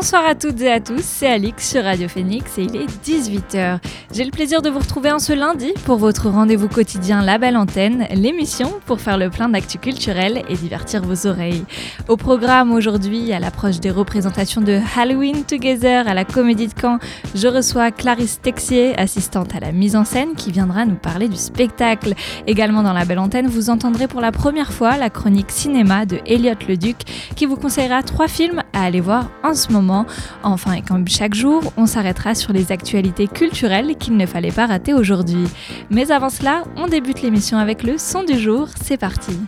Bonsoir à toutes et à tous, c'est Alix sur Radio Phoenix et il est 18h. J'ai le plaisir de vous retrouver en ce lundi pour votre rendez-vous quotidien La Belle Antenne, l'émission pour faire le plein d'actu culturel et divertir vos oreilles. Au programme aujourd'hui, à l'approche des représentations de Halloween Together à la Comédie de Caen, je reçois Clarisse Texier, assistante à la mise en scène, qui viendra nous parler du spectacle. Également dans La Belle Antenne, vous entendrez pour la première fois la chronique cinéma de Elliot Leduc, qui vous conseillera trois films à aller voir en ce moment Enfin, et comme chaque jour, on s'arrêtera sur les actualités culturelles qu'il ne fallait pas rater aujourd'hui. Mais avant cela, on débute l'émission avec le son du jour. C'est parti.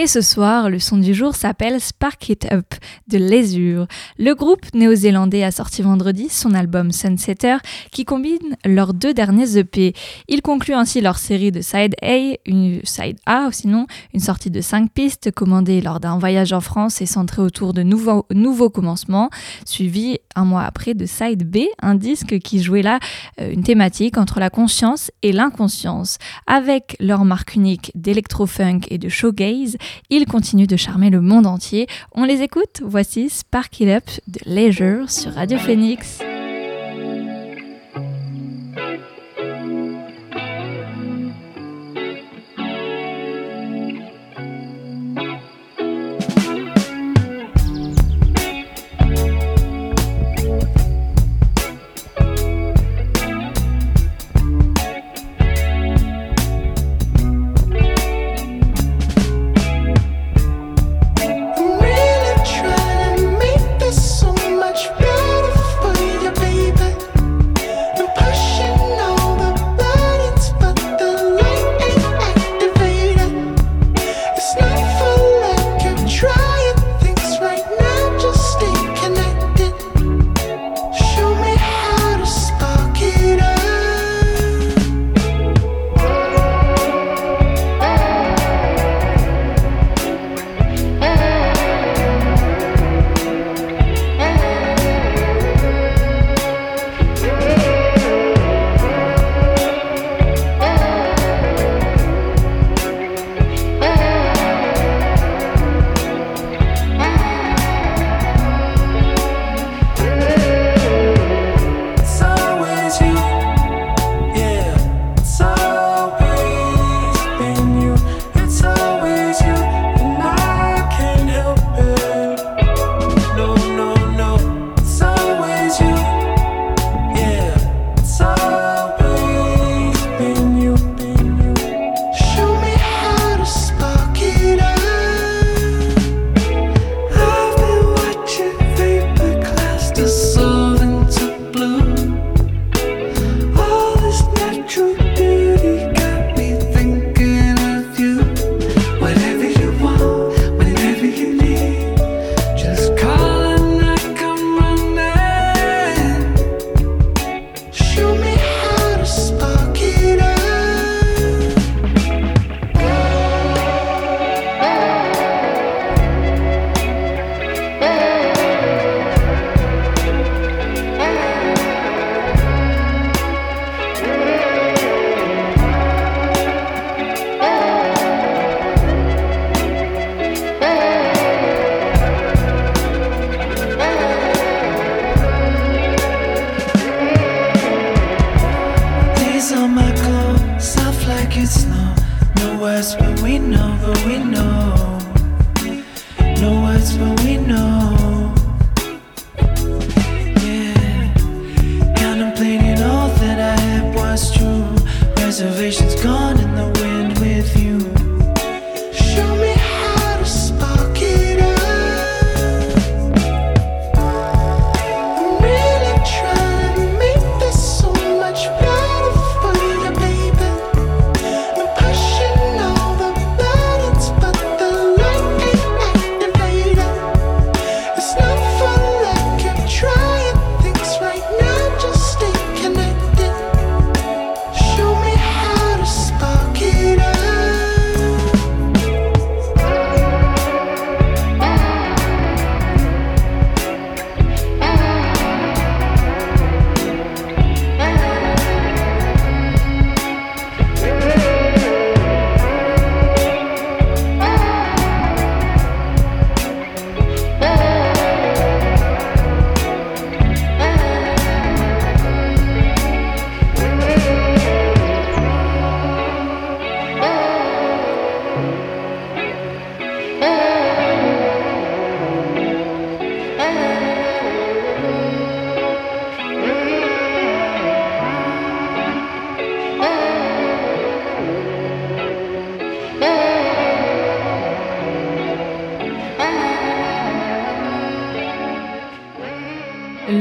Et ce soir, le son du jour s'appelle Spark It Up de Lesure. Le groupe néo-zélandais a sorti vendredi son album Sunsetter qui combine leurs deux derniers EP. Il conclut ainsi leur série de Side A, une Side A sinon une sortie de cinq pistes commandée lors d'un voyage en France et centrée autour de nouveaux, nouveaux commencements, suivi un mois après de Side B, un disque qui jouait là euh, une thématique entre la conscience et l'inconscience. Avec leur marque unique d'électro-funk et de showgaze, ils continuent de charmer le monde entier. On les écoute, voici Spark It Up de Leisure sur Radio Phoenix.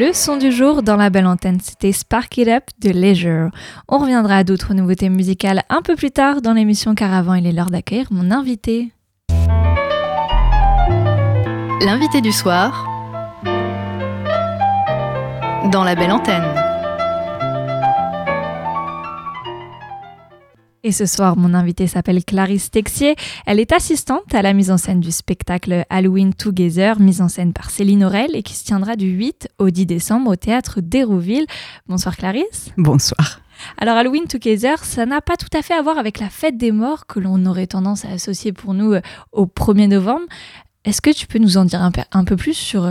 Le son du jour dans la belle antenne, c'était Spark It Up de Leisure. On reviendra à d'autres nouveautés musicales un peu plus tard dans l'émission car avant il est l'heure d'accueillir mon invité. L'invité du soir dans la belle antenne. Et ce soir, mon invitée s'appelle Clarisse Texier. Elle est assistante à la mise en scène du spectacle Halloween Together, mise en scène par Céline Aurel et qui se tiendra du 8 au 10 décembre au théâtre d'Hérouville. Bonsoir Clarisse. Bonsoir. Alors Halloween Together, ça n'a pas tout à fait à voir avec la fête des morts que l'on aurait tendance à associer pour nous euh, au 1er novembre. Est-ce que tu peux nous en dire un peu, plus sur,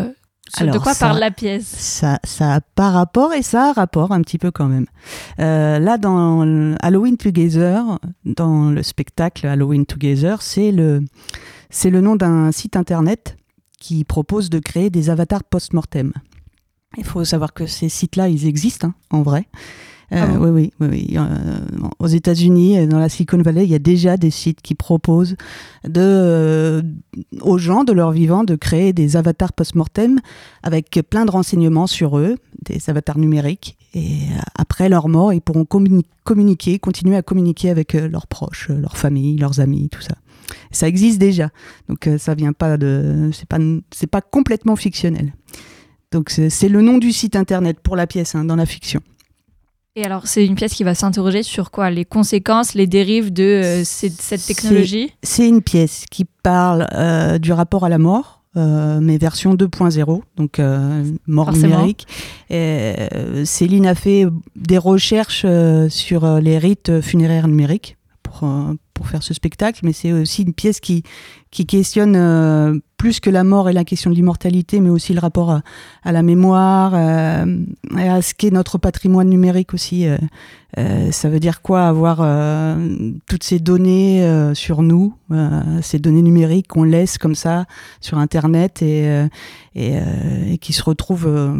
euh, de quoi parle la pièce? ça, ça a pas rapport et ça a rapport un petit peu quand même. Euh, là, dans Halloween Together, dans le spectacle Halloween Together, c'est le, c'est le nom d'un site internet qui propose de créer des avatars post-mortem. Il faut savoir que ces sites-là, ils existent hein, en vrai. Euh, ah oui, oui, oui. Euh, aux États-Unis, dans la Silicon Valley, il y a déjà des sites qui proposent de, euh, aux gens de leur vivant de créer des avatars post-mortem avec plein de renseignements sur eux, des avatars numériques. Et après leur mort, ils pourront communiquer, continuer à communiquer avec leurs proches, leurs familles, leurs amis, tout ça. Ça existe déjà, donc ça vient pas de, c'est pas, c'est pas complètement fictionnel. Donc c'est le nom du site internet pour la pièce hein, dans la fiction. Et alors, c'est une pièce qui va s'interroger sur quoi? Les conséquences, les dérives de euh, cette technologie? C'est une pièce qui parle euh, du rapport à la mort, euh, mais version 2.0, donc mort numérique. Et, Céline a fait des recherches sur les rites funéraires numériques pour, pour faire ce spectacle, mais c'est aussi une pièce qui, qui questionne plus que la mort et la question de l'immortalité, mais aussi le rapport à, la mémoire, euh, et à ce qu'est notre patrimoine numérique aussi. Euh, euh, ça veut dire quoi avoir toutes ces données sur nous, ces données numériques qu'on laisse comme ça sur Internet et, et, qui se retrouvent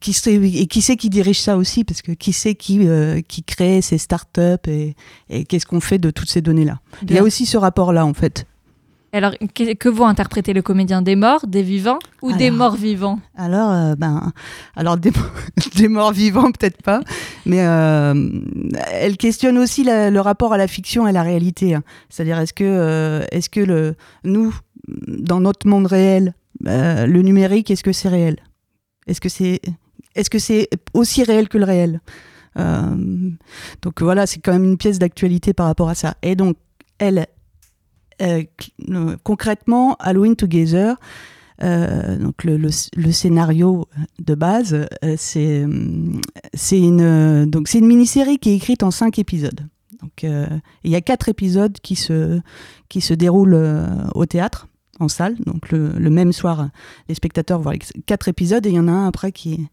qui sait, et qui sait qui dirige ça aussi parce que qui sait qui qui crée ces startups et, et qu'est-ce qu'on fait de toutes ces données là. Il y a aussi ce rapport là en fait. Alors, que, vont interpréter le comédien Des morts, des vivants ou des morts vivants? Alors, euh, ben, alors des, morts vivants, peut-être pas, mais euh, elle questionne aussi le rapport à la fiction et à la réalité. Hein. C'est-à-dire, est-ce que, euh, est-ce que le, nous, dans notre monde réel, le numérique, est-ce que c'est réel? Est-ce que c'est est-ce que c'est aussi réel que le réel? Donc voilà, c'est quand même une pièce d'actualité par rapport à ça. Et donc, elle, euh, concrètement, Halloween Together, euh, donc le, scénario de base, euh, c'est une une mini-série qui est écrite en cinq épisodes. Donc il y a quatre épisodes qui se qui se déroulent au théâtre en salle. Donc le, le, même soir, les spectateurs voient quatre épisodes et il y en a un après qui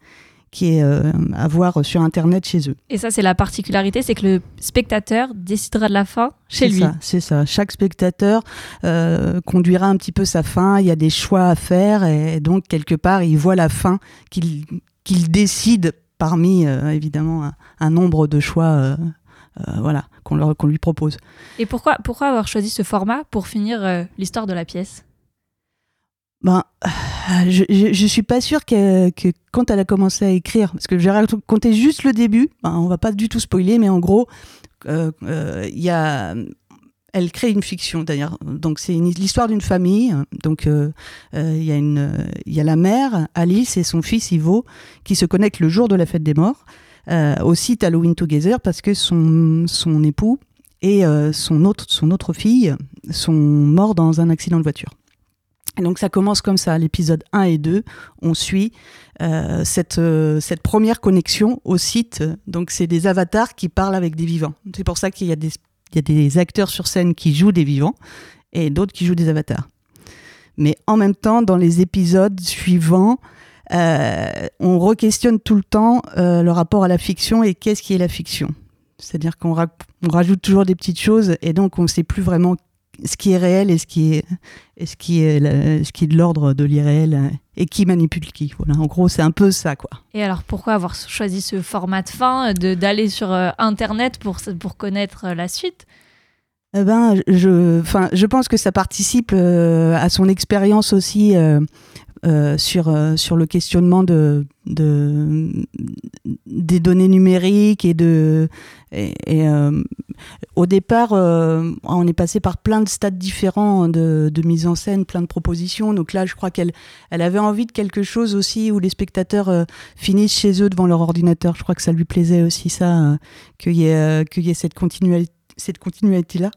qui est euh, à voir sur Internet chez eux. Et ça, c'est la particularité, c'est que le spectateur décidera de la fin chez lui. C'est ça. Chaque spectateur euh, conduira un petit peu sa fin. Il y a des choix à faire et donc quelque part, il voit la fin qu'il décide parmi euh, évidemment un, nombre de choix. voilà, qu'on qu'on lui propose. Et pourquoi, pourquoi avoir choisi ce format pour finir l'histoire de la pièce? Ben, je, je, suis pas sûre que, que, quand elle a commencé à écrire, parce que j'ai raconté juste le début, ben, on va pas du tout spoiler, mais en gros, euh, euh, y a, elle crée une fiction d'ailleurs. Donc c'est l'histoire d'une famille. Donc euh, il y a une, y a la mère Alice et son fils Ivo qui se connectent le jour de la fête des morts au site Halloween Together parce que son son époux et son autre son autre fille sont morts dans un accident de voiture donc ça commence comme ça, l'épisode 1 et 2, on suit euh, cette, euh, cette première connexion au site. Donc c'est des avatars qui parlent avec des vivants. C'est pour ça qu'il y, a des, il y a des acteurs sur scène qui jouent des vivants et d'autres qui jouent des avatars. Mais en même temps, dans les épisodes suivants, euh, on re-questionne tout le temps le rapport à la fiction et qu'est-ce qui est la fiction. C'est-à-dire qu'on rajoute toujours des petites choses et donc on ne sait plus vraiment ce qui est réel et ce qui est, ce qui est, ce qui est de l'ordre de l'irréel et qui manipule qui. Voilà, en gros, c'est un peu ça, quoi. Et alors, pourquoi avoir choisi ce format de fin, d'aller sur euh, Internet pour, pour connaître euh, la suite? Eh ben, je, je pense que ça participe euh, à son expérience aussi euh, sur, euh, sur le questionnement de, de, des données numériques et de. Euh, au départ, euh, on est passé par plein de stades différents de, de, mise en scène, plein de propositions. Donc là, je crois qu'elle elle avait envie de quelque chose aussi où les spectateurs euh, finissent chez eux devant leur ordinateur. Je crois que ça lui plaisait aussi, ça, qu'il y ait, qu'il y ait cette continuité-là.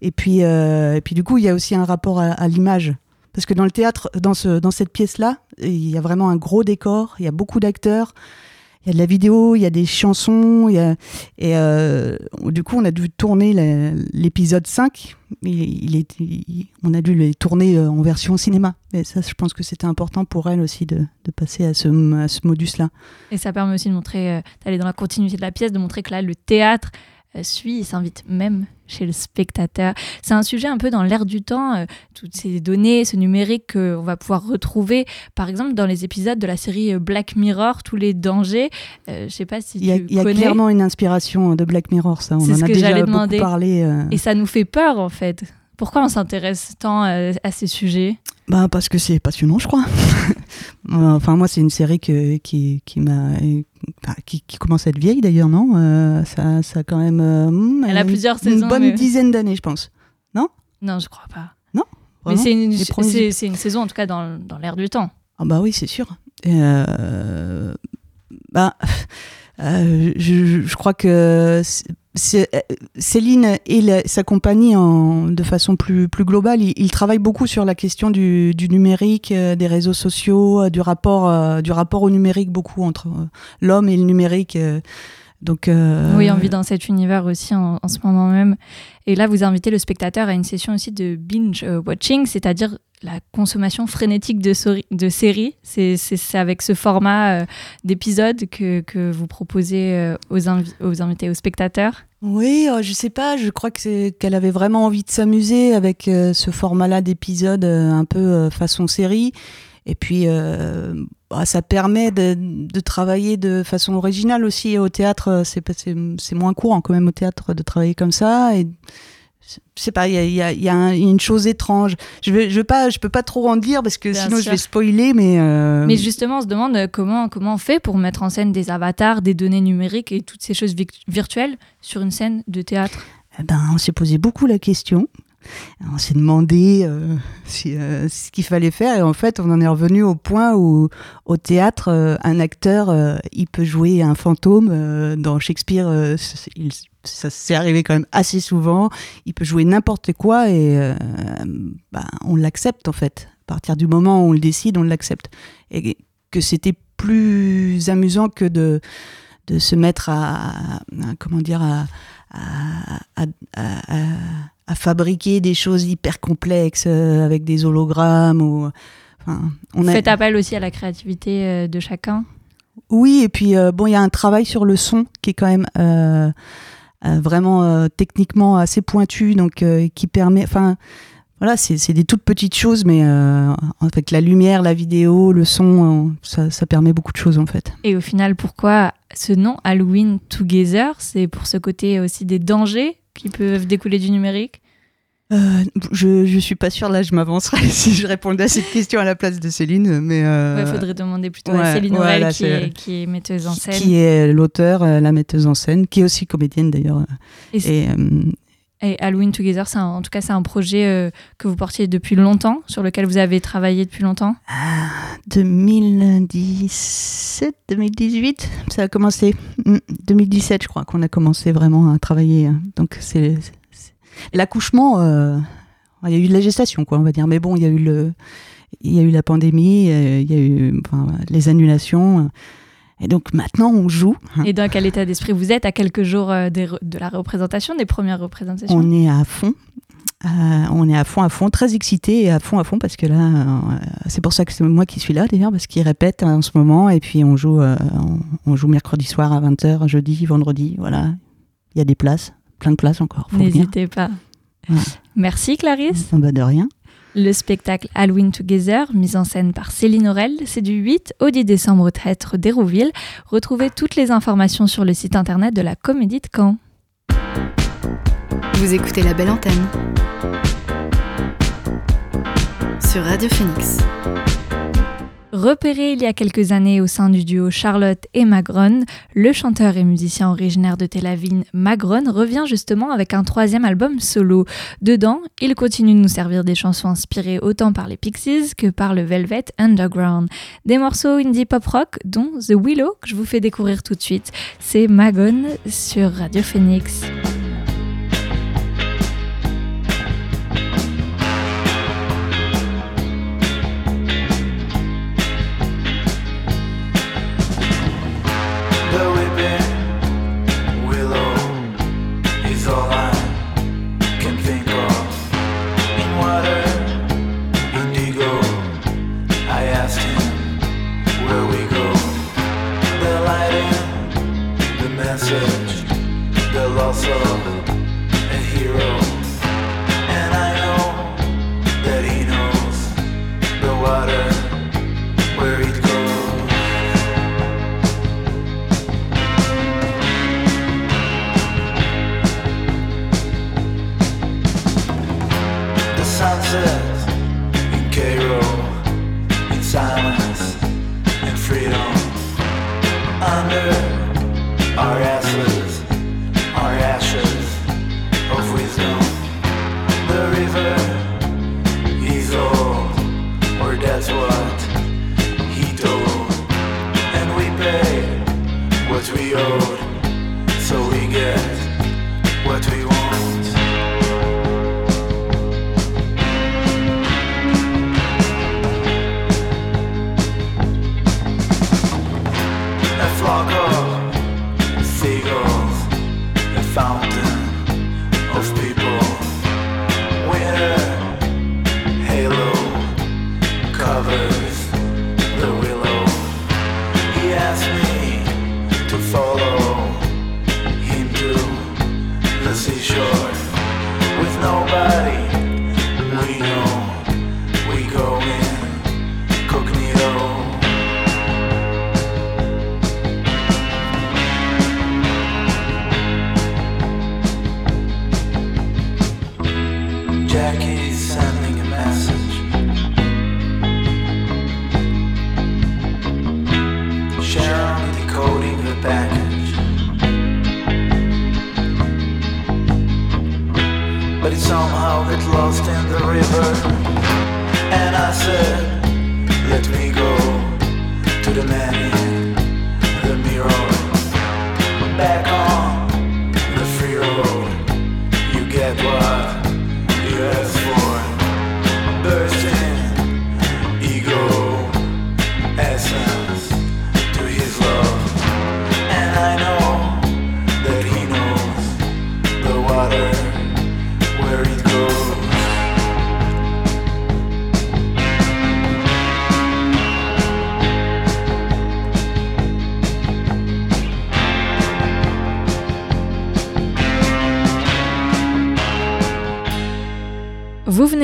Et puis, et puis, du coup, il y a aussi un rapport à l'image parce que dans le théâtre, dans, ce, dans cette pièce-là, il y a vraiment un gros décor, il y a beaucoup d'acteurs, il y a de la vidéo, il y a des chansons, et euh, du coup, on a dû tourner l'épisode 5. Il, est, on a dû les tourner euh, en version cinéma. Et ça, je pense que c'était important pour elle aussi de, de passer à ce, à ce modus-là. Et ça permet aussi de montrer, euh, d'aller dans la continuité de la pièce, de montrer que là, le théâtre suit, il s'invite même chez le spectateur. C'est un sujet un peu dans l'air du temps, euh, toutes ces données, ce numérique qu'on va pouvoir retrouver, par exemple, dans les épisodes de la série Black Mirror, tous les dangers. Euh, je sais pas si il y a, tu y a connais. clairement une inspiration de Black Mirror, ça. On en ce a que déjà beaucoup demander. parlé. euh. Et ça nous fait peur, en fait. Pourquoi on s'intéresse tant euh, à ces sujets? Bah parce que c'est passionnant, je crois. enfin moi c'est une série que, qui qui m'a qui, qui commence à être vieille d'ailleurs non? Euh, ça ça a quand même euh, hmm, Elle a une- plusieurs une saisons, bonne mais- dizaine d'années je pense. Non, je crois pas. Mais Vraiment c'est une, premiers c'est- une saison, en tout cas, dans, dans l'air du temps. Ah bah oui c'est sûr. Euh, bah euh, je, je- crois que euh, Céline et sa compagnie de façon plus, plus globale, ils, travaillent beaucoup sur la question du, numérique, euh, des réseaux sociaux, euh, du rapport, euh, au numérique beaucoup entre euh, l'homme et le numérique. Euh. donc euh, Oui, on vit dans cet univers aussi en, en ce moment même. Et là, vous invitez le spectateur à une session aussi de binge euh, watching, c'est-à-dire la consommation frénétique de, séries. C'est avec ce format euh, d'épisode que, que vous proposez euh, aux, invi- aux invités, aux spectateurs. Oui, euh, je sais pas, je crois qu'elle avait vraiment envie de s'amuser avec ce format-là d'épisode un peu façon série. Et puis, euh, bah, ça permet de, de travailler de façon originale aussi au théâtre. euh, C'est pas- c'est c'est moins courant quand même au théâtre de travailler comme ça. Et je sais pas, il y a, y a- y a une chose étrange. Je vais, je veux pas, je peux pas trop en dire parce que Bien sinon sûr. je vais spoiler, mais. euh, Mais justement, on se demande euh, comment, comment on fait pour mettre en scène des avatars, des données numériques et toutes ces choses virtuelles sur une scène de théâtre? Eh ben, on s'est posé beaucoup la question. On s'est demandé euh, euh, ce qu'il fallait faire. Et en fait on en est revenu au point où au théâtre euh, un acteur il peut jouer un fantôme dans Shakespeare ça s'est arrivé quand même assez souvent. Il peut jouer n'importe quoi et bah, on l'accepte en fait. À partir du moment où on le décide on l'accepte. Et que c'était plus amusant que de de se mettre à, comment dire à- à- fabriquer des choses hyper complexes euh, avec des hologrammes ou enfin on a Faites appel aussi à la créativité euh, de chacun. oui et puis euh, bon il y a un travail sur le son qui est quand même euh, euh, vraiment euh, techniquement assez pointu donc euh, qui permet enfin voilà c'est des toutes petites choses mais euh, avec la lumière la vidéo le son euh, ça, ça permet beaucoup de choses en fait Et au final, pourquoi ce nom Halloween Together? C'est pour ce côté aussi des dangers qui peuvent découler du numérique? Euh, je, je suis pas sûre, là je m'avancerais si je répondais à cette question à la place de Céline, mais... Il euh, faudrait demander plutôt ouais, à Céline ouais, là, qui, est, c'est- qui est metteuse en scène. Qui est l'auteur, euh, la metteuse en scène, qui est aussi comédienne d'ailleurs. Et Et, Et Halloween Together, un- en tout cas, c'est un projet euh, que vous portiez depuis longtemps, sur lequel vous avez travaillé depuis longtemps? ah, 2017, 2018, ça a commencé. Mm, 2017, je crois qu'on a commencé vraiment à travailler. hein. Donc c'est l'accouchement. euh, il y a eu de la gestation, quoi, on va dire. Mais bon, il y a eu le, il y a eu la pandémie, euh, il y a eu les annulations. Et donc maintenant, on joue. hein. Et dans quel état d'esprit vous êtes à quelques jours euh, de la représentation, des premières représentations? On est à fond. Euh, on est à fond, à fond, très excité et à fond, à fond, parce que là, euh, c'est pour ça que c'est moi qui suis là d'ailleurs, parce qu'ils répètent en ce moment, et puis on joue, euh, on, on joue mercredi soir à 20h, jeudi, vendredi, voilà. Il y a des places, plein de places encore. N'hésitez pas. Ouais. Merci Clarisse. Ah bah, de rien. Le spectacle Halloween Together, mis en scène par Céline Aurel, c'est du 8 au 10 décembre au Théâtre d'Hérouville. Retrouvez toutes les informations sur le site internet de la Comédie de Caen. Vous écoutez la belle antenne sur Radio Phoenix. Repéré il y a quelques années au sein du duo Charlotte et Magron, le chanteur et musicien originaire de Tel Aviv, Magron, revient justement avec un troisième album solo. Dedans, il continue de nous servir des chansons inspirées autant par les Pixies que par le Velvet Underground. Des morceaux indie pop rock, dont The Willow, que je vous fais découvrir tout de suite. C'est Magon sur Radio Phoenix.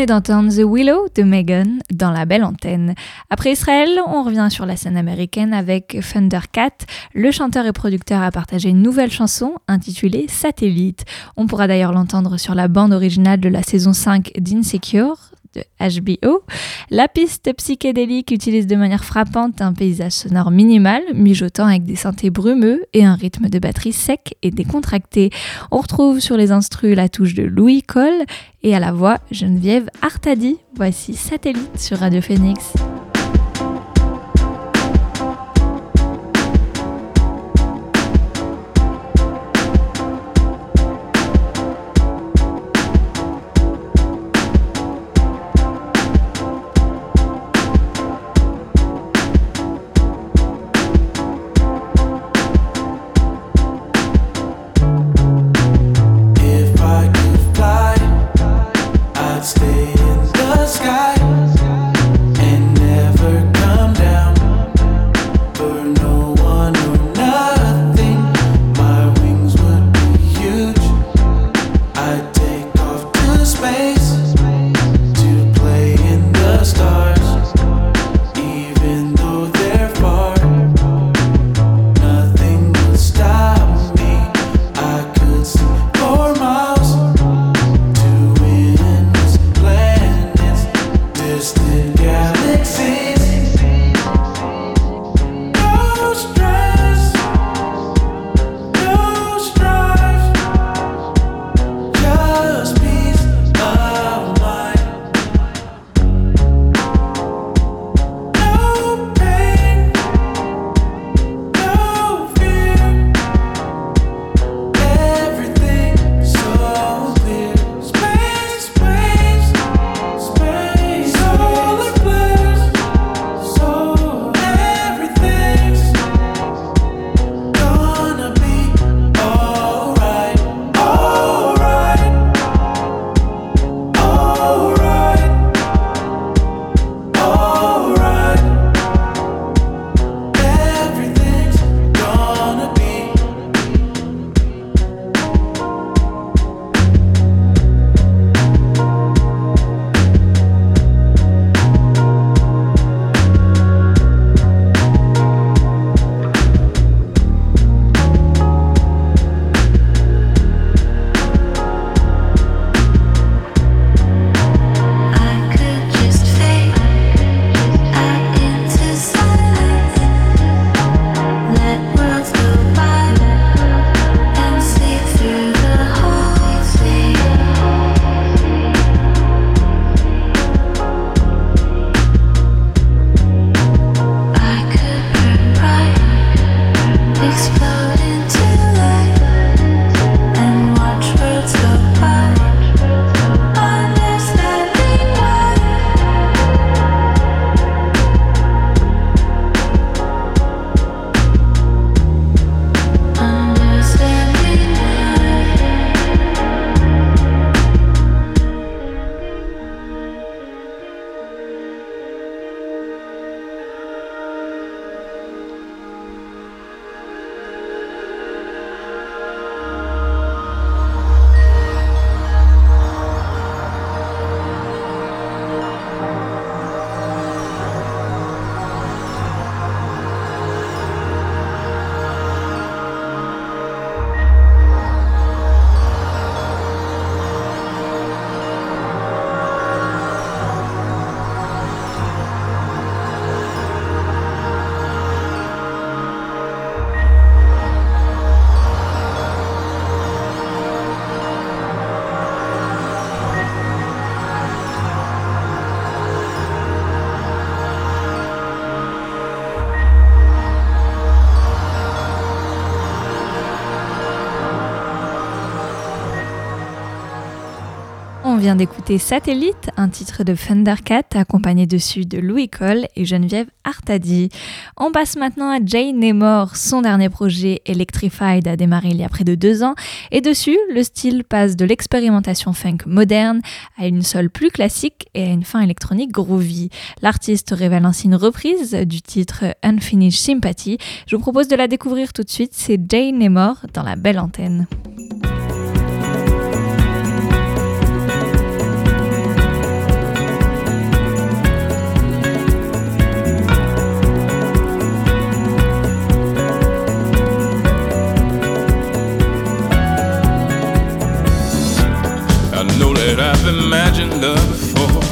D'entendre The Willow de Megan dans la belle antenne. Après Israël, on revient sur la scène américaine avec Thundercat. Le chanteur et producteur a partagé une nouvelle chanson intitulée Satellite. On pourra d'ailleurs l'entendre sur la bande originale de la saison 5 d'Insecure de HBO. La piste psychédélique utilise de manière frappante un paysage sonore minimal, mijotant avec des synthés brumeux et un rythme de batterie sec et décontracté. On retrouve sur les instrus la touche de Louis Cole et à la voix Geneviève Artadi. Voici Satellite sur Radio Phoenix. Vient d'écouter Satellite, un titre de Thundercat accompagné dessus de Louis Cole et Geneviève Artadi. On passe maintenant à Jay Nemor. Son dernier projet Electrified a démarré il y a près de deux ans et dessus, le style passe de l'expérimentation funk moderne à une sol plus classique et à une fin électronique groovy. L'artiste révèle ainsi une reprise du titre Unfinished Sympathy. Je vous propose de la découvrir tout de suite. C'est Jay Nemor dans la belle antenne. Imagined love before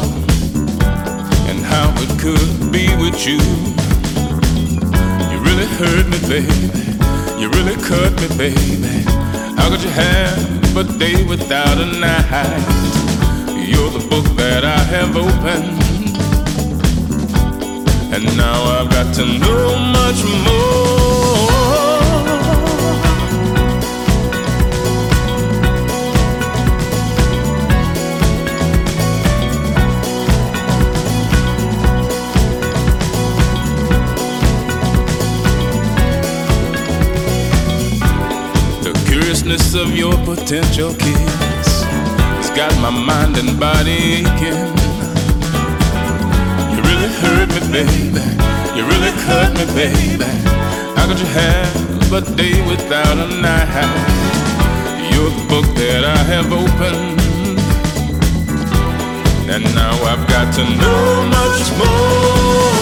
and how it could be with you. You really hurt me, baby. You really cut me, baby. How could you have a day without a night? You're the book that I have opened. And now I've got to know much more. Freshness of your potential kiss has got my mind and body aching. You really hurt me, baby. You really cut me, baby. How could you have a day without a night? You're the book that I have opened. And now I've got to know much more.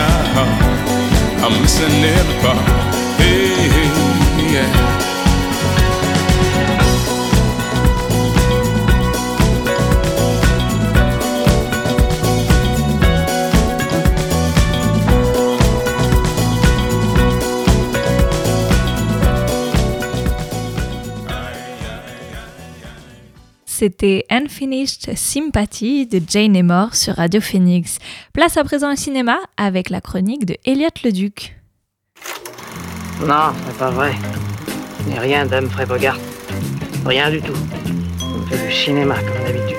Heart. Uh, I'm missing every part. Hey, hey yeah. c'était Unfinished Sympathy de Jane Emor sur Radio Phoenix. Place à présent au cinéma avec la chronique de Elliot Leduc. Non, c'est pas vrai. a rien d'Humphrey Bogart. Rien du tout. On fait du cinéma comme d'habitude.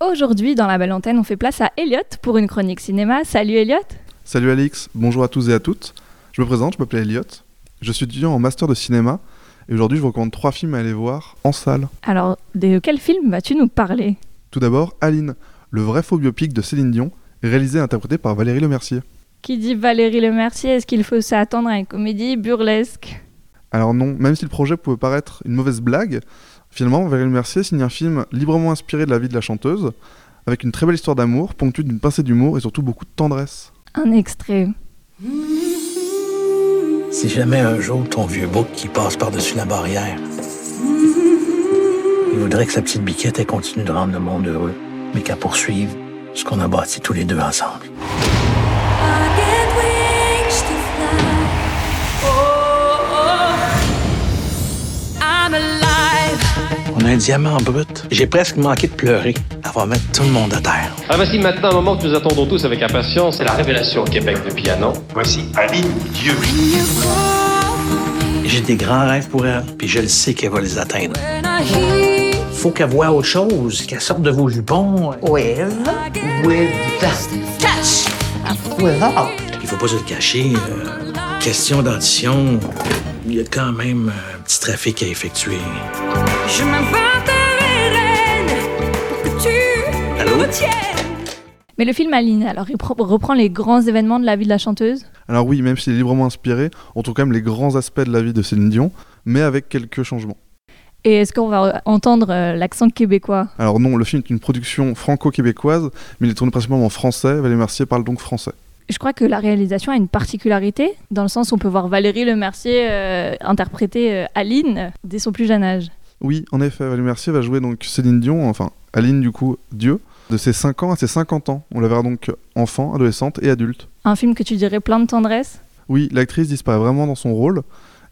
Aujourd'hui, dans la belle antenne, on fait place à Elliot pour une chronique cinéma. Salut Elliot Salut Alix, bonjour à tous et à toutes. Je me présente, je m'appelle Elliot. Je suis étudiant en master de cinéma et aujourd'hui, je vous recommande trois films à aller voir en salle. Alors, de quel film vas-tu nous parler? Tout d'abord, Aline, le vrai faux biopic de Céline Dion, réalisé et interprété par Valérie Lemercier. Qui dit Valérie Lemercier Est-ce qu'il faut s'attendre à une comédie burlesque? Alors non, même si le projet pouvait paraître une mauvaise blague, finalement, Valérie Lemercier signe un film librement inspiré de la vie de la chanteuse, avec une très belle histoire d'amour, ponctuée d'une pincée d'humour et surtout beaucoup de tendresse. Un extrait. Si jamais un jour ton vieux bouc qui passe par-dessus la barrière, il voudrait que sa petite biquette ait continue de rendre le monde heureux, mais qu'à poursuivre ce qu'on a bâti tous les deux ensemble. On a un diamant brut. J'ai presque manqué de pleurer. Va mettre tout le monde à terre. Ah, voici maintenant un moment que nous attendons tous avec impatience. C'est la révélation au Québec de piano. Voici Aline Dieu. J'ai des grands rêves pour elle, puis je le sais qu'elle va les atteindre. Faut qu'elle voie autre chose, qu'elle sorte de vos jupons. With, with, catch, without. Il faut pas se le cacher. Euh, question d'audition, il y a quand même un petit trafic à effectuer. Je Allô? Mais le film Aline, alors il reprend les grands événements de la vie de la chanteuse Alors oui, même s'il est librement inspiré, on trouve quand même les grands aspects de la vie de Céline Dion, mais avec quelques changements. Et est-ce qu'on va entendre euh, l'accent québécois? Alors non, le film est une production franco-québécoise, mais il est tourné principalement en français. Valérie Mercier parle donc français. Je crois que la réalisation a une particularité, dans le sens où on peut voir Valérie Lemercier euh, interpréter euh, Aline dès son plus jeune âge. Oui, en effet, Valérie Mercier va jouer donc Céline Dion, enfin Aline du coup, Dieu, de ses 5 ans à ses 50 ans. On la verra donc enfant, adolescente et adulte. Un film que tu dirais plein de tendresse? Oui, l'actrice disparaît vraiment dans son rôle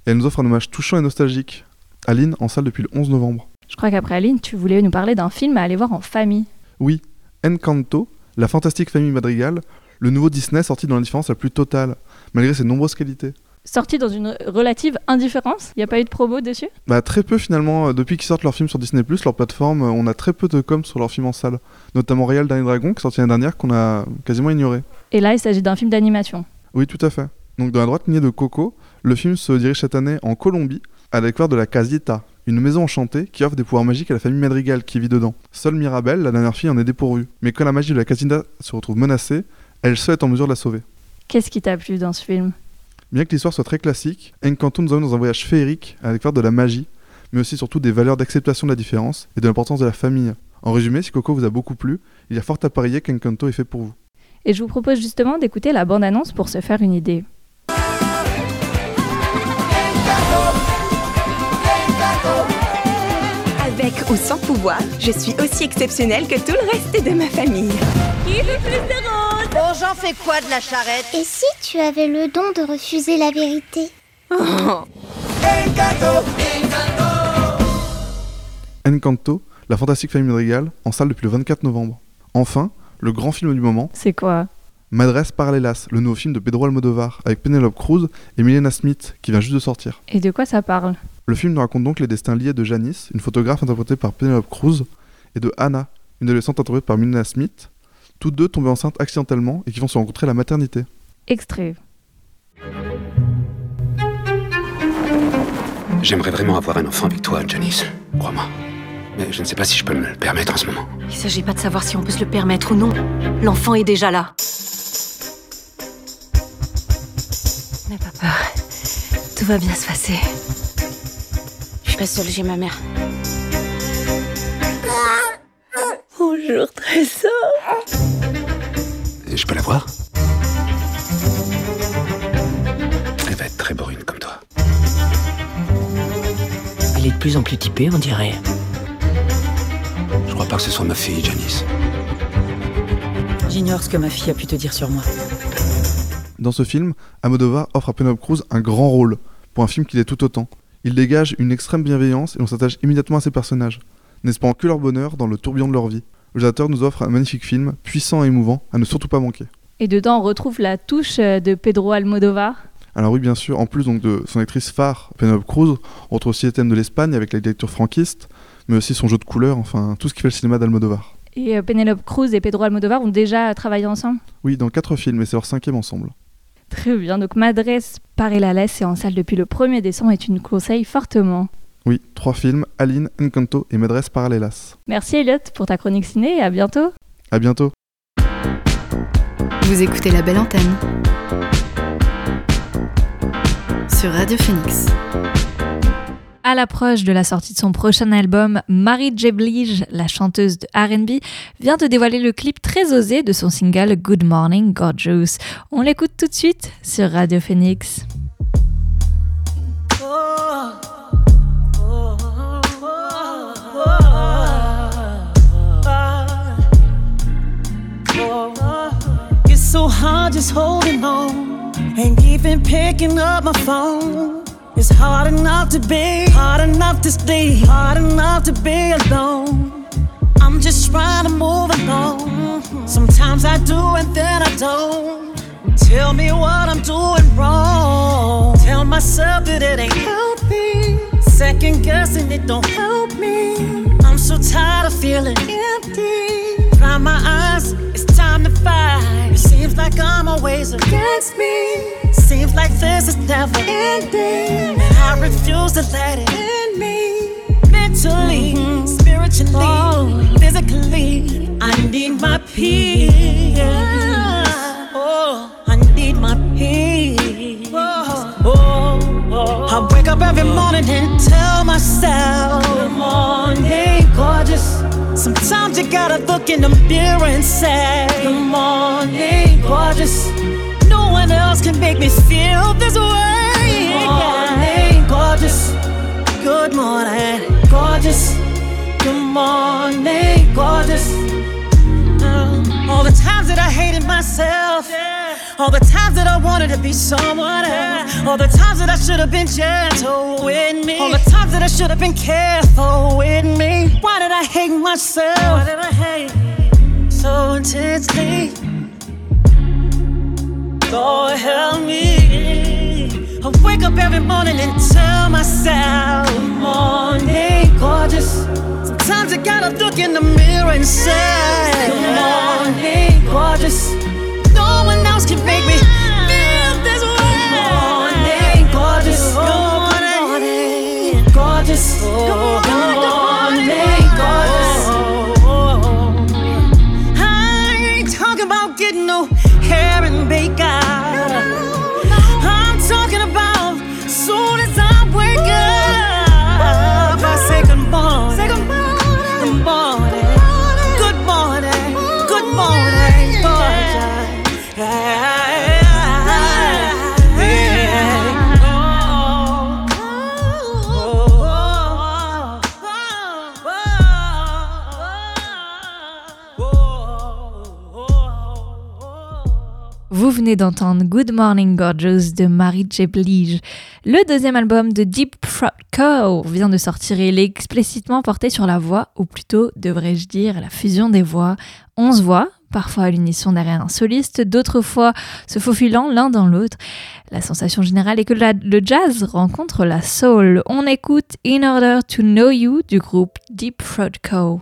et elle nous offre un hommage touchant et nostalgique. Aline en salle depuis le 11 novembre. Je crois qu'après Aline, tu voulais nous parler d'un film à aller voir en famille. Oui, Encanto, la fantastique famille Madrigal, le nouveau Disney sorti dans l'indifférence la plus totale, malgré ses nombreuses qualités. Sorti dans une relative indifférence Il n'y a pas eu de promo dessus? Bah très peu finalement, euh, depuis qu'ils sortent leurs films sur Disney+, leur plateforme, euh, on a très peu de com sur leurs films en salle. Notamment Real Dernier Dragon, qui est sorti l'année dernière, qu'on a quasiment ignoré. Et là, il s'agit d'un film d'animation. Oui, tout à fait. Donc dans la droite lignée de Coco, le film se dirige cette année en Colombie, à la découverte de la Casita, une maison enchantée qui offre des pouvoirs magiques à la famille Madrigal qui vit dedans. Seule Mirabelle, la dernière fille, en est dépourvue. Mais quand la magie de la Casita se retrouve menacée, elle seule est en mesure de la sauver. Qu'est-ce qui t'a plu dans ce film? Bien que l'histoire soit très classique, Encanto nous emmène dans un voyage féerique à la découverte de la magie, mais aussi surtout des valeurs d'acceptation de la différence et de l'importance de la famille. En résumé, si Coco vous a beaucoup plu, il y a fort à parier qu'Encanto est fait pour vous. Et je vous propose justement d'écouter la bande-annonce pour se faire une idée. Avec ou sans pouvoir, je suis aussi exceptionnelle que tout le reste de ma famille. Qui veut plus de Bon, j'en fais quoi de la charrette Et si tu avais le don de refuser la vérité oh. Encanto Encanto, la fantastique famille Madrigal, en salle depuis le 24 novembre. Enfin, le grand film du moment. C'est quoi Madres Paralelas, le nouveau film de Pedro Almodovar, avec Penelope Cruz et Milena Smith, qui vient juste de sortir. Et de quoi ça parle Le film nous raconte donc les destins liés de Janice, une photographe interprétée par Penelope Cruz, et de Anna, une adolescente interprétée par Milena Smith, toutes deux tombées enceintes accidentellement et qui vont se rencontrer à la maternité. Extrait. J'aimerais vraiment avoir un enfant avec toi, Janice, crois-moi. Mais je ne sais pas si je peux me le permettre en ce moment. Il s'agit pas de savoir si on peut se le permettre ou non. L'enfant est déjà là. N'aie pas peur. Tout va bien se passer. Je suis pas seule, j'ai ma mère. Bonjour, Trésor. Je peux la voir? Elle va être très brune comme toi. Elle est de plus en plus typée, on dirait. Je crois pas que ce soit ma fille, Janice. J'ignore ce que ma fille a pu te dire sur moi. Dans ce film, Amodova offre à Penelope Cruz un grand rôle, pour un film qu'il est tout autant. Il dégage une extrême bienveillance et on s'attache immédiatement à ses personnages, n'espérant que leur bonheur dans le tourbillon de leur vie? Réalisateur nous offre un magnifique film, puissant et émouvant, à ne surtout pas manquer. Et dedans, on retrouve la touche euh, de Pedro Almodovar. Alors oui, bien sûr, en plus donc de son actrice phare, Penelope Cruz, on retrouve aussi les thèmes de l'Espagne avec la lecture franquiste, mais aussi son jeu de couleurs, enfin tout ce qui fait le cinéma d'Almodovar. Et euh, Penelope Cruz et Pedro Almodovar ont déjà travaillé ensemble? Oui, dans quatre films, et c'est leur cinquième ensemble. Très bien, donc Madres Paralelas est en salle depuis le 1er décembre et tu nous conseilles fortement. Oui, trois films, Aline, Encanto et Madres Paralelas. Merci Elliot pour ta chronique ciné et à bientôt. À bientôt. Vous écoutez La Belle Antenne sur Radio Phoenix. À l'approche de la sortie de son prochain album, Marie J. Blige, la chanteuse de RB, vient de dévoiler le clip très osé de son single Good Morning Gorgeous. On l'écoute tout de suite sur Radio Phoenix. It's so hard just holding on, ain't even picking up my phone. It's hard enough to be, hard enough to stay, hard enough to be alone. I'm just trying to move along. Sometimes I do and then I don't. Tell me what I'm doing wrong. Tell myself that it ain't healthy. Second guessing it don't help me. I'm so tired of feeling empty. My eyes, it's time to fight. Seems like I'm always against me. Seems like this is never ending. I refuse to let it end me. Mentally, spiritually, physically, I need my peace. Oh, I need my peace. Oh, oh. I wake up every morning and tell myself, Good morning, gorgeous. Sometimes you gotta look in the mirror and say, Good morning, gorgeous. No one else can make me feel this way. Good morning, gorgeous. Good morning, gorgeous. Good morning, gorgeous. Uh, all the times that I hated myself, All the times that I wanted to be someone else. All the times that I should have been gentle with me. All the times that I should have been careful with me. Why did I hate myself? Why did I hate so intensely? Lord help me. I wake up every morning and tell myself, morning, gorgeous. Sometimes I gotta look in the mirror and say, Good morning, gorgeous you make me d'entendre Good Morning Gorgeous de Marie J. Le deuxième album de Deep Throat Co. vient de sortir et il est explicitement porté sur la voix, ou plutôt, devrais-je dire, la fusion des voix. Onze voix, parfois à l'unisson derrière un soliste, d'autres fois se faufilant l'un dans l'autre. La sensation générale est que le jazz rencontre la soul. On écoute In Order to Know You du groupe Deep Throat Co.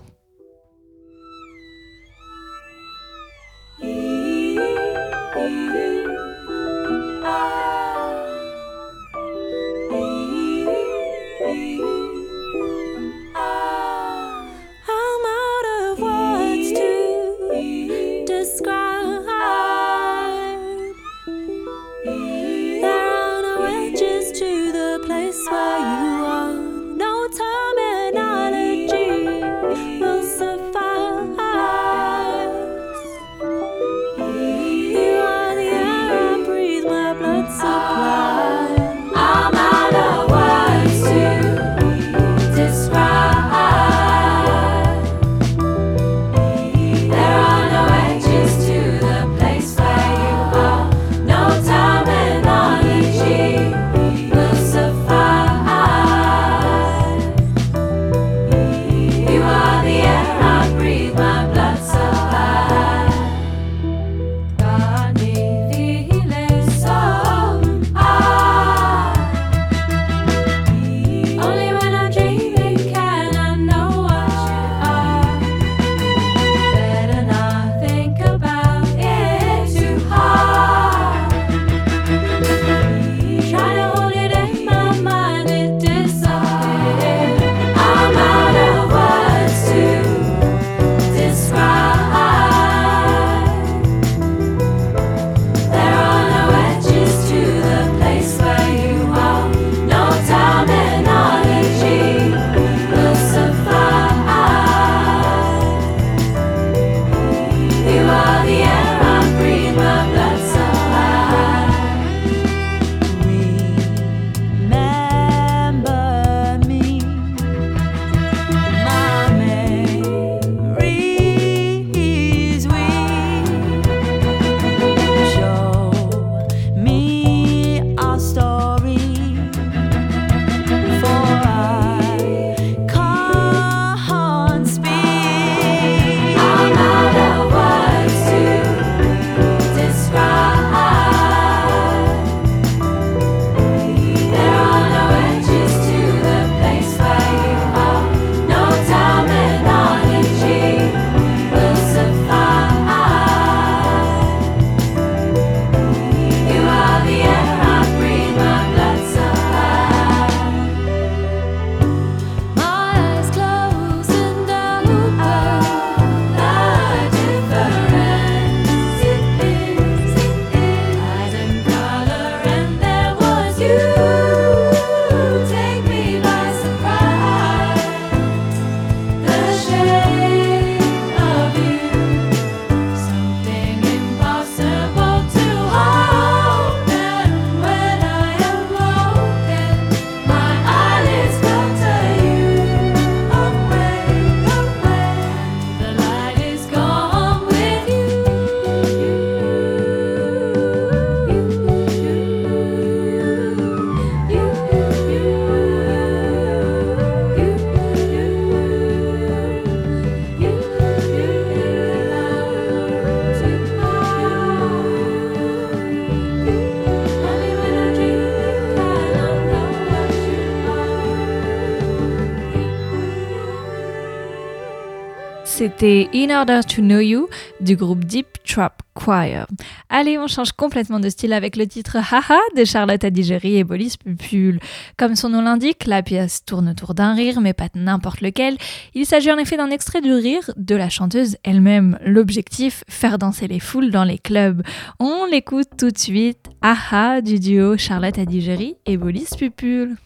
c'était In Order to Know You du groupe Deep Trap Choir. Allez, on change complètement de style avec le titre Haha de Charlotte Adigéry et Bolis Pupul. Comme son nom l'indique, la pièce tourne autour d'un rire, mais pas n'importe lequel. Il s'agit en effet d'un extrait du rire de la chanteuse elle-même. L'objectif, faire danser les foules dans les clubs. On l'écoute tout de suite. Haha du duo Charlotte Adigéry et Bolis Pupul.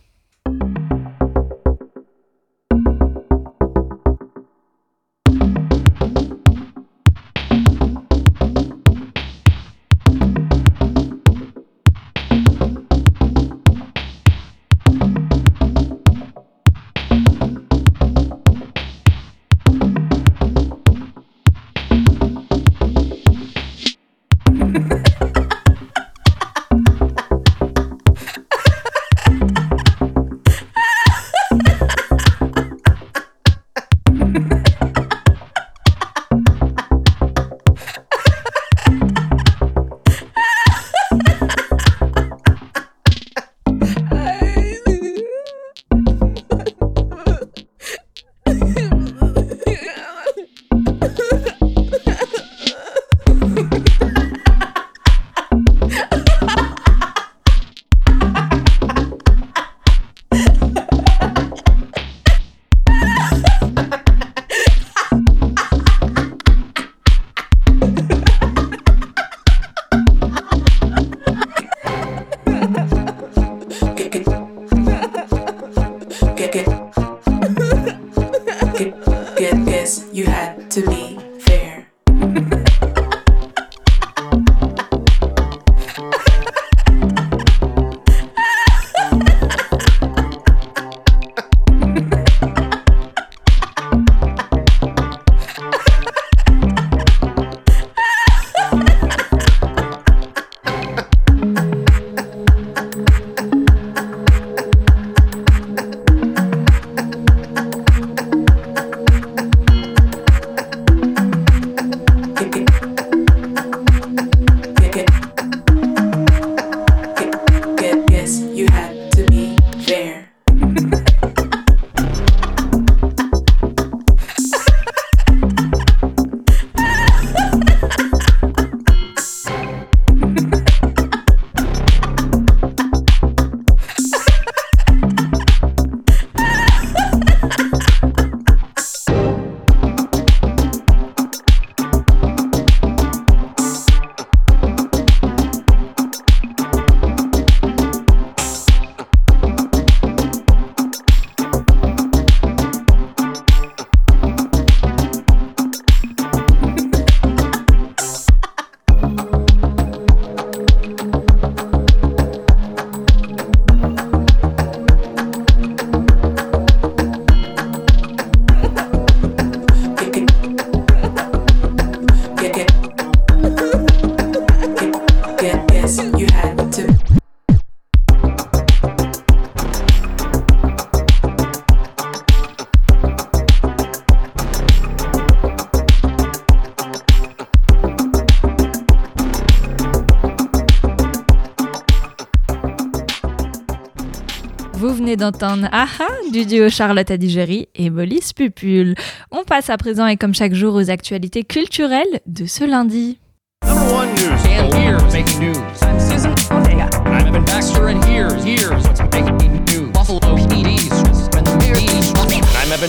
D'entendre Aha du duo Charlotte Adigéry et Bolis Pupul. On passe à présent et comme chaque jour aux actualités culturelles de ce lundi.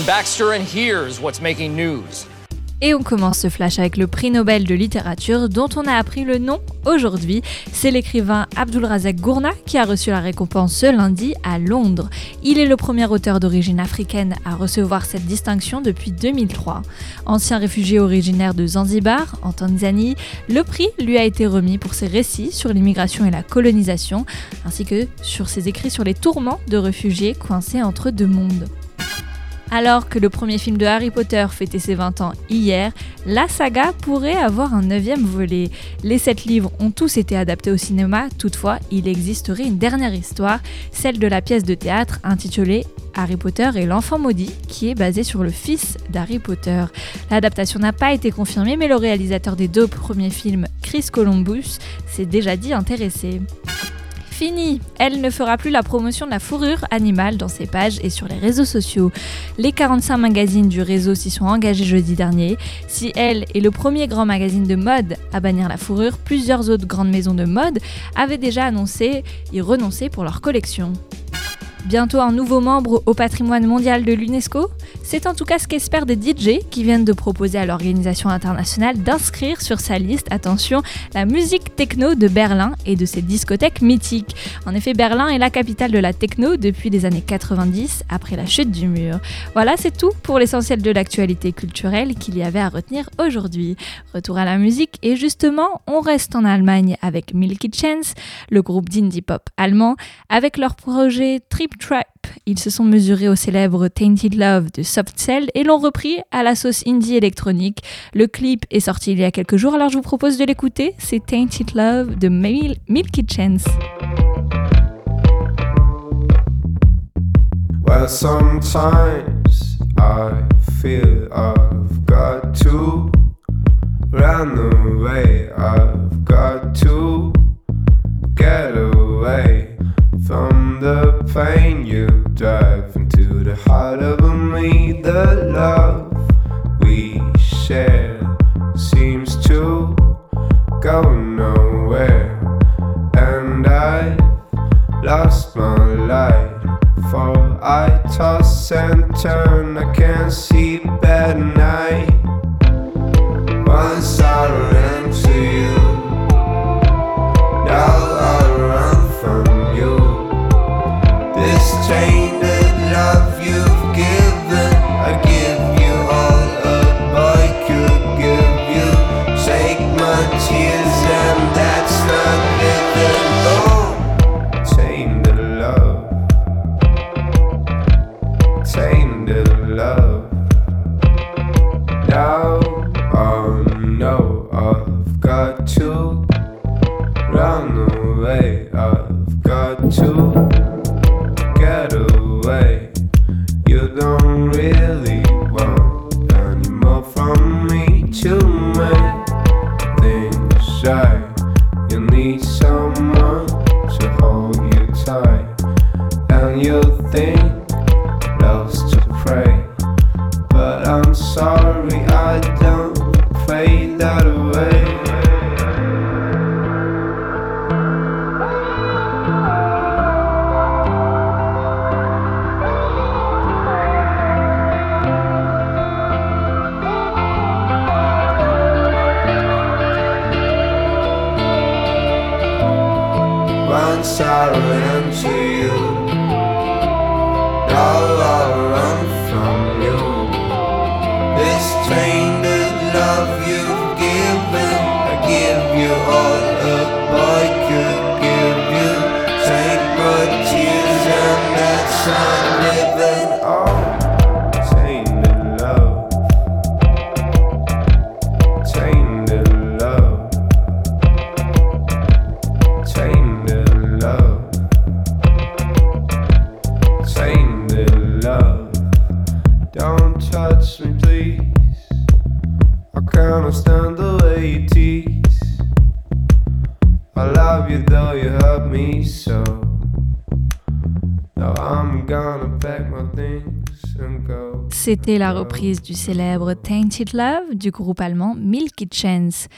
Baxter and here's what's making news? Et on commence ce flash avec le prix Nobel de littérature dont on a appris le nom aujourd'hui. C'est l'écrivain Abdulrazak Gourna qui a reçu la récompense ce lundi à Londres. Il est le premier auteur d'origine africaine à recevoir cette distinction depuis 2003. Ancien réfugié originaire de Zanzibar, en Tanzanie, le prix lui a été remis pour ses récits sur l'immigration et la colonisation, ainsi que sur ses écrits sur les tourments de réfugiés coincés entre deux mondes. Alors que le premier film de Harry Potter fêtait ses 20 ans hier, la saga pourrait avoir un neuvième volet. Les sept livres ont tous été adaptés au cinéma, toutefois, il existerait une dernière histoire, celle de la pièce de théâtre intitulée Harry Potter et l'enfant maudit, qui est basée sur le fils d'Harry Potter. L'adaptation n'a pas été confirmée, mais le réalisateur des deux premiers films, Chris Columbus, s'est déjà dit intéressé. Elle ne fera plus la promotion de la fourrure animale dans ses pages et sur les réseaux sociaux. Les 45 magazines du réseau s'y sont engagés jeudi dernier. Si elle est le premier grand magazine de mode à bannir la fourrure, plusieurs autres grandes maisons de mode avaient déjà annoncé y renoncer pour leur collection. Bientôt un nouveau membre au patrimoine mondial de l'UNESCO? C'est en tout cas ce qu'espèrent des DJ qui viennent de proposer à l'organisation internationale d'inscrire sur sa liste, attention, la musique techno de Berlin et de ses discothèques mythiques. En effet, Berlin est la capitale de la techno depuis les années 90, après la chute du mur. Voilà, c'est tout pour l'essentiel de l'actualité culturelle qu'il y avait à retenir aujourd'hui. Retour à la musique et justement, on reste en Allemagne avec Milky Chance, le groupe d'indie pop allemand, avec leur projet Trip Trap. Ils se sont mesurés au célèbre Tainted Love de Soft Cell et l'ont repris à la sauce indie électronique. Le clip est sorti il y a quelques jours, alors je vous propose de l'écouter. C'est Tainted Love de Mil Milky Chance. Well, sometimes I feel I've got to run away. I've got to get away from the pain. You drive into the heart of me. The love we share seems to go nowhere, and I lost my light. For I toss and turn, I can't sleep at night. Once I C'était la reprise du célèbre Tainted Love du groupe allemand Milky Chance.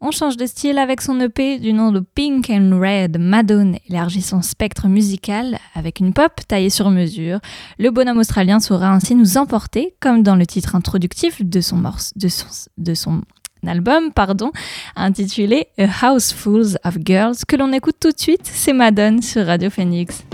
On change de style avec son EP du nom de Pink and Red. Madone élargit son spectre musical avec une pop taillée sur mesure. Le bonhomme australien saura ainsi nous emporter, comme dans le titre introductif de son, album pardon, intitulé A House Full of Girls, que l'on écoute tout de suite. C'est Madone sur Radio Phoenix.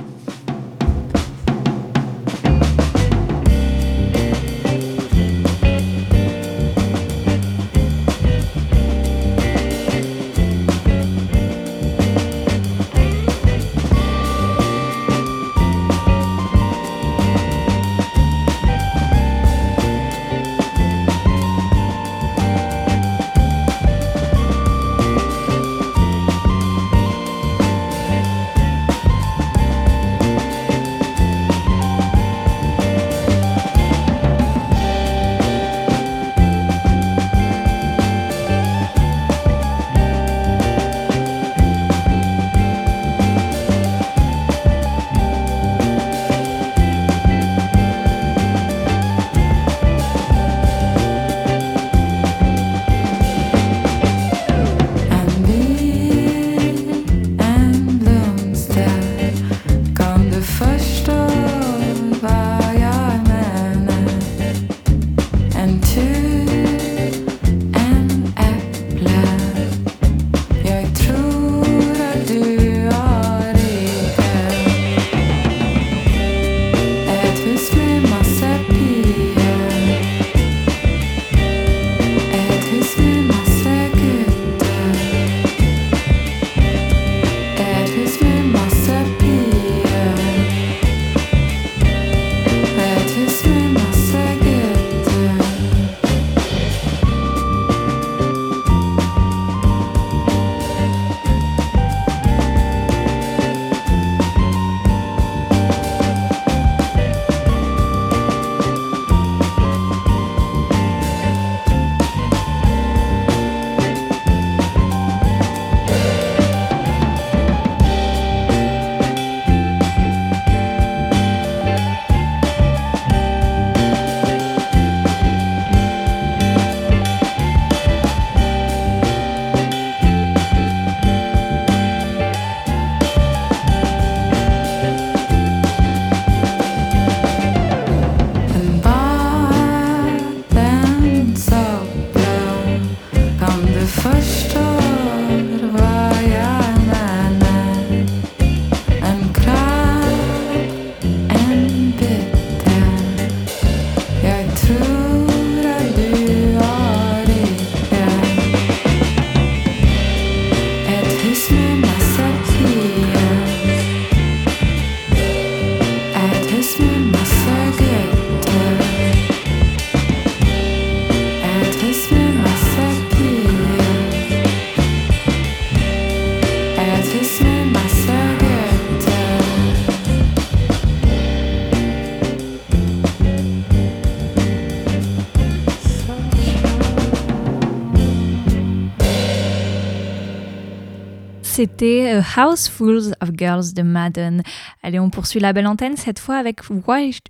C'était A House Full of Girls de Madden. Allez, on poursuit la belle antenne cette fois avec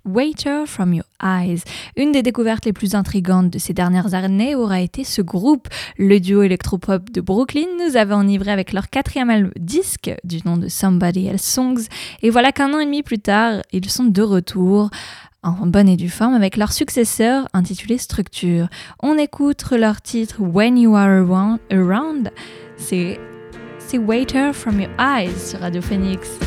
Waiter From Your Eyes. Une des découvertes les plus intrigantes de ces dernières années aura été ce groupe. Le duo électropop de Brooklyn nous avait enivré avec leur quatrième disque du nom de Somebody Else Songs. Et voilà qu'un an et demi plus tard, ils sont de retour en bonne et due forme avec leur successeur intitulé Structure. On écoute leur titre When You Are Around, around c'est Waiter from Your Eyes Radio Phoenix.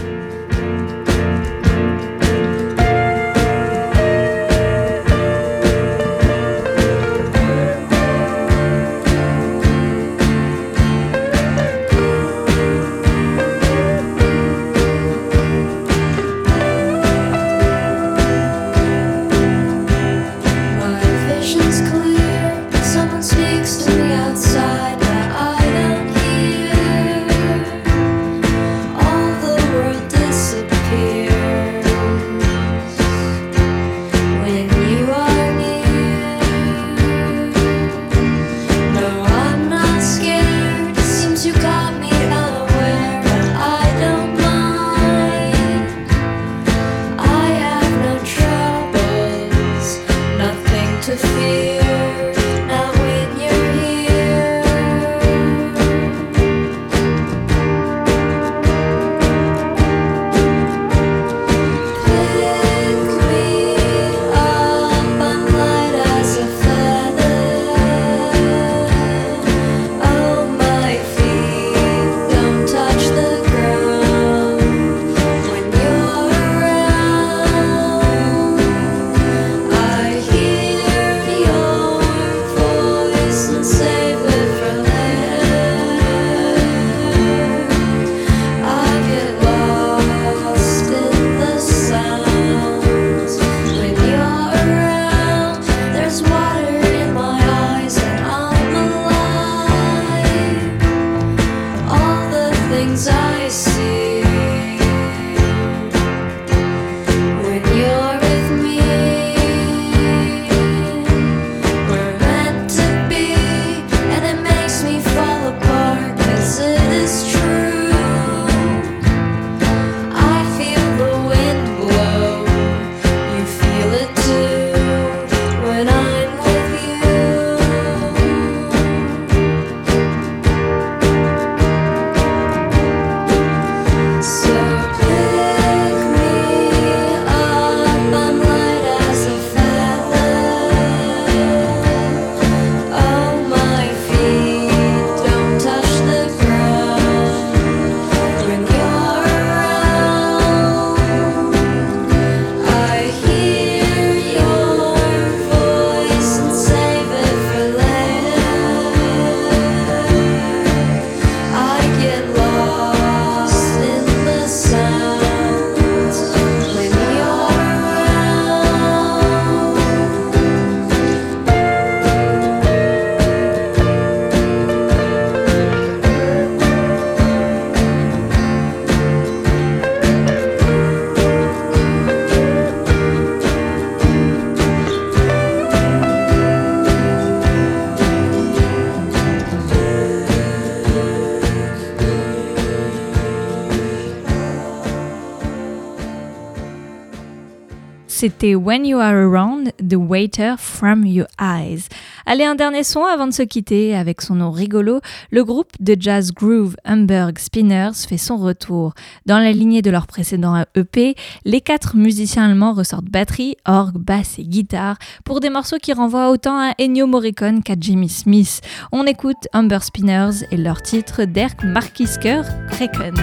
C'était When You Are Around, The Waiter From Your Eyes. Allez, un dernier son avant de se quitter avec son nom rigolo. Le groupe de jazz groove Hamburg Spinners fait son retour. Dans la lignée de leur précédent EP, les quatre musiciens allemands ressortent batterie, orgue, basse et guitare pour des morceaux qui renvoient autant à Ennio Morricone qu'à Jimmy Smith. On écoute Humber Spinners et leur titre Dirk Markisker Kreken.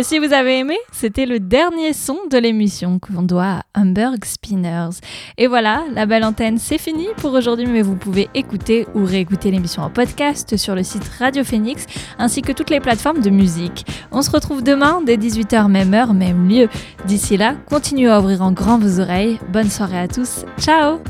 Aussi, vous avez aimé? C'était le dernier son de l'émission qu'on doit à Hamburg Spinners. Et voilà, la belle antenne, c'est fini pour aujourd'hui, mais vous pouvez écouter ou réécouter l'émission en podcast sur le site Radio Phoenix ainsi que toutes les plateformes de musique. On se retrouve demain dès 18h, même heure, même lieu. D'ici là, continuez à ouvrir en grand vos oreilles. Bonne soirée à tous. Ciao